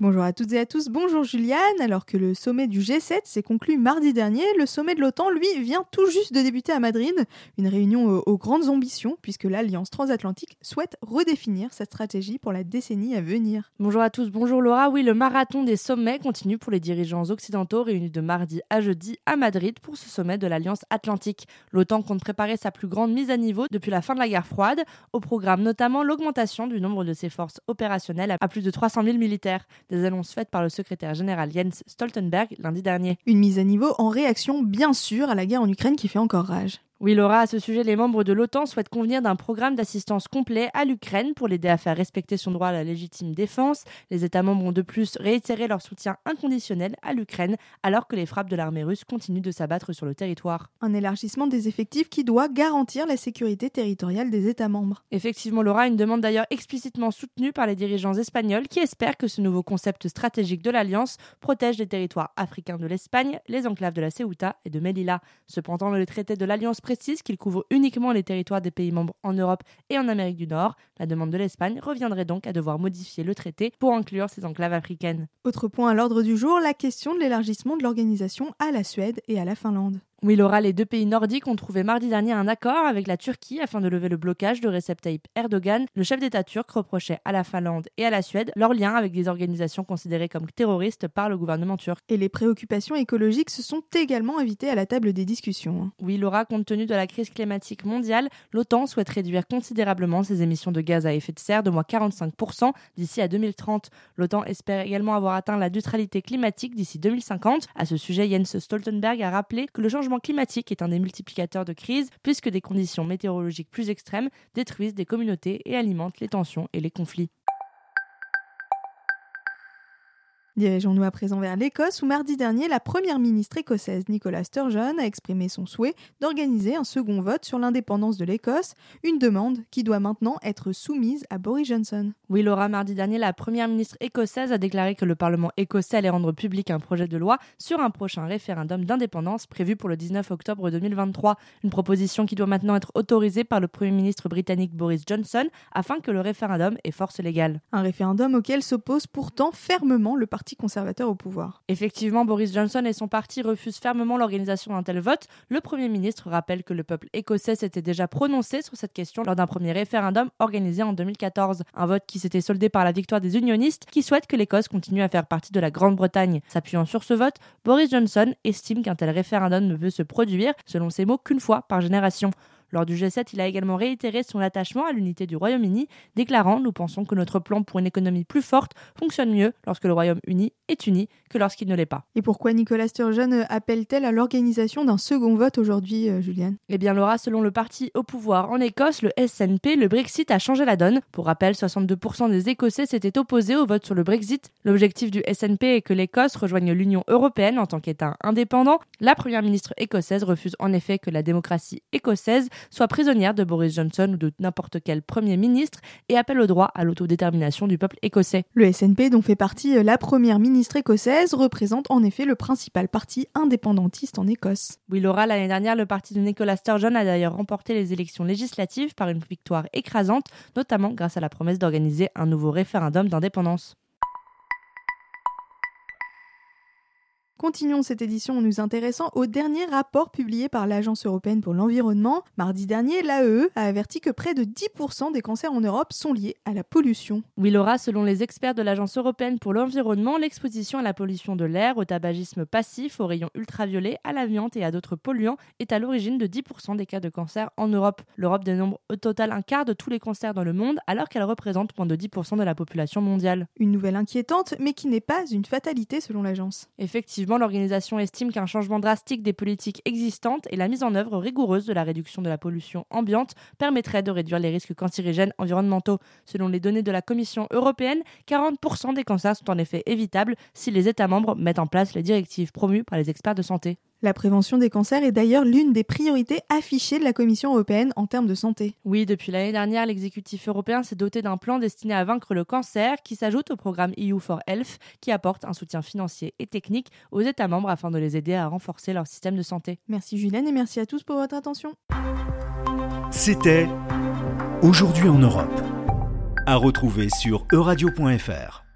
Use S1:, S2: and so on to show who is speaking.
S1: Bonjour à toutes et à tous, bonjour Juliane. Alors que le sommet du G7 s'est conclu mardi dernier, le sommet de l'OTAN, lui, vient tout juste de débuter à Madrid. Une réunion aux grandes ambitions, puisque l'Alliance transatlantique souhaite redéfinir sa stratégie pour la décennie à venir.
S2: Bonjour à tous, bonjour Laura. Oui, le marathon des sommets continue pour les dirigeants occidentaux réunis de mardi à jeudi à Madrid pour ce sommet de l'Alliance atlantique. L'OTAN compte préparer sa plus grande mise à niveau depuis la fin de la guerre froide, au programme notamment l'augmentation du nombre de ses forces opérationnelles à plus de 300 000 militaires des annonces faites par le secrétaire général Jens Stoltenberg lundi dernier.
S1: Une mise à niveau en réaction bien sûr à la guerre en Ukraine qui fait encore rage.
S2: Oui, Laura, à ce sujet, les membres de l'OTAN souhaitent convenir d'un programme d'assistance complet à l'Ukraine pour l'aider à faire respecter son droit à la légitime défense. Les États membres ont de plus réitéré leur soutien inconditionnel à l'Ukraine alors que les frappes de l'armée russe continuent de s'abattre sur le territoire.
S1: Un élargissement des effectifs qui doit garantir la sécurité territoriale des États membres.
S2: Effectivement, Laura, une demande d'ailleurs explicitement soutenue par les dirigeants espagnols qui espèrent que ce nouveau concept stratégique de l'Alliance protège les territoires africains de l'Espagne, les enclaves de la Ceuta et de Melilla. Cependant, le traité de l'Alliance précise qu'il couvre uniquement les territoires des pays membres en Europe et en Amérique du Nord. La demande de l'Espagne reviendrait donc à devoir modifier le traité pour inclure ces enclaves africaines.
S1: Autre point à l'ordre du jour, la question de l'élargissement de l'organisation à la Suède et à la Finlande.
S2: Oui, Laura, les deux pays nordiques ont trouvé mardi dernier un accord avec la Turquie afin de lever le blocage de Recep Tayyip Erdogan. Le chef d'État turc reprochait à la Finlande et à la Suède leur lien avec des organisations considérées comme terroristes par le gouvernement turc.
S1: Et les préoccupations écologiques se sont également invitées à la table des discussions. hein.
S2: Oui, Laura, compte tenu de la crise climatique mondiale, l'OTAN souhaite réduire considérablement ses émissions de gaz à effet de serre de moins 45% d'ici à 2030. L'OTAN espère également avoir atteint la neutralité climatique d'ici 2050. À ce sujet, Jens Stoltenberg a rappelé que le changement climatique est un des multiplicateurs de crise puisque des conditions météorologiques plus extrêmes détruisent des communautés et alimentent les tensions et les conflits.
S1: Dirigeons-nous à présent vers l'Écosse où mardi dernier, la première ministre écossaise Nicola Sturgeon a exprimé son souhait d'organiser un second vote sur l'indépendance de l'Écosse, une demande qui doit maintenant être soumise à Boris Johnson.
S2: Oui, Laura, mardi dernier, la première ministre écossaise a déclaré que le Parlement écossais allait rendre public un projet de loi sur un prochain référendum d'indépendance prévu pour le 19 octobre 2023. Une proposition qui doit maintenant être autorisée par le Premier ministre britannique Boris Johnson afin que le référendum ait force légale.
S1: Un référendum auquel s'oppose pourtant fermement le Parti conservateur au pouvoir.
S2: Effectivement, Boris Johnson et son parti refusent fermement l'organisation d'un tel vote. Le Premier ministre rappelle que le peuple écossais s'était déjà prononcé sur cette question lors d'un premier référendum organisé en 2014. Un vote qui s'était soldé par la victoire des unionistes qui souhaitent que l'Écosse continue à faire partie de la Grande-Bretagne. S'appuyant sur ce vote, Boris Johnson estime qu'un tel référendum ne peut se produire, selon ses mots, qu'une fois par génération. Lors du G7, il a également réitéré son attachement à l'unité du Royaume-Uni, déclarant Nous pensons que notre plan pour une économie plus forte fonctionne mieux lorsque le Royaume-Uni est uni que lorsqu'il ne l'est pas.
S1: Et pourquoi Nicola Sturgeon appelle-t-elle à l'organisation d'un second vote aujourd'hui, euh, Juliane?
S2: Eh bien, Laura, selon le parti au pouvoir en Écosse, le SNP, le Brexit a changé la donne. Pour rappel, 62% des Écossais s'étaient opposés au vote sur le Brexit. L'objectif du SNP est que l'Écosse rejoigne l'Union européenne en tant qu'État indépendant. La première ministre écossaise refuse en effet que la démocratie écossaise soit prisonnière de Boris Johnson ou de n'importe quel Premier ministre et appelle au droit à l'autodétermination du peuple écossais.
S1: Le SNP, dont fait partie euh, la première ministre écossaise, représente en effet le principal parti indépendantiste en Écosse.
S2: Oui, Laura, l'année dernière, le parti de Nicola Sturgeon a d'ailleurs remporté les élections législatives par une victoire écrasante, notamment grâce à la promesse d'organiser un nouveau référendum d'indépendance.
S1: Continuons cette édition en nous intéressant au dernier rapport publié par l'Agence européenne pour l'environnement. Mardi dernier, l'AEE a averti que près de 10% des cancers en Europe sont liés à la pollution.
S2: Oui, Laura, selon les experts de l'Agence européenne pour l'environnement, l'exposition à la pollution de l'air, au tabagisme passif, aux rayons ultraviolets, à l'amiante et à d'autres polluants est à l'origine de 10% des cas de cancer en Europe. L'Europe dénombre au total un quart de tous les cancers dans le monde, alors qu'elle représente moins de 10% de la population mondiale.
S1: Une nouvelle inquiétante, mais qui n'est pas une fatalité selon l'agence.
S2: Effectivement, l'organisation estime qu'un changement drastique des politiques existantes et la mise en œuvre rigoureuse de la réduction de la pollution ambiante permettrait de réduire les risques cancérigènes environnementaux. Selon les données de la Commission européenne, 40% des cancers sont en effet évitables si les États membres mettent en place les directives promues par les experts de santé.
S1: La prévention des cancers est d'ailleurs l'une des priorités affichées de la Commission européenne en termes de santé.
S2: Oui, depuis l'année dernière, l'exécutif européen s'est doté d'un plan destiné à vaincre le cancer qui s'ajoute au programme EU for Health qui apporte un soutien financier et technique aux États membres afin de les aider à renforcer leur système de santé.
S1: Merci Julienne et merci à tous pour votre attention.
S3: C'était Aujourd'hui en Europe. À retrouver sur euradio.fr.